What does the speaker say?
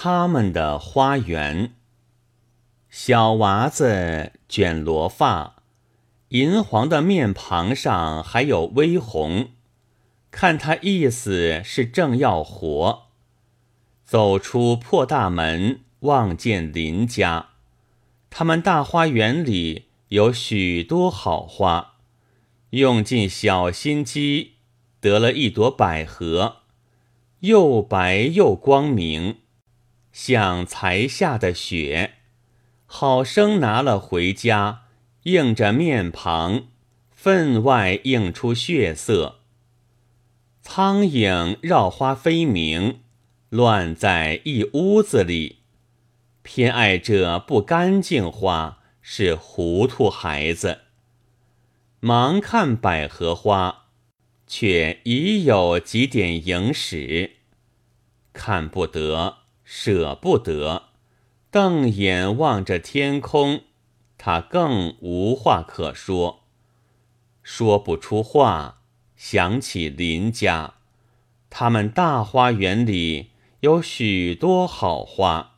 他们的花园。小娃子卷罗发，银黄的面庞上还有微红，看他意思是正要活。走出破大门，望见邻家，他们大花园里有许多好花，用尽小心机，得了一朵百合，又白又光明。像才下的雪，好生拿了回家，映着面庞，分外映出血色。苍蝇绕花飞鸣，乱在一屋子里，偏爱这不干净花，是糊涂孩子。忙看百合花，却已有几点影史，看不得。舍不得，瞪眼望着天空，他更无话可说，说不出话。想起林家，他们大花园里有许多好花，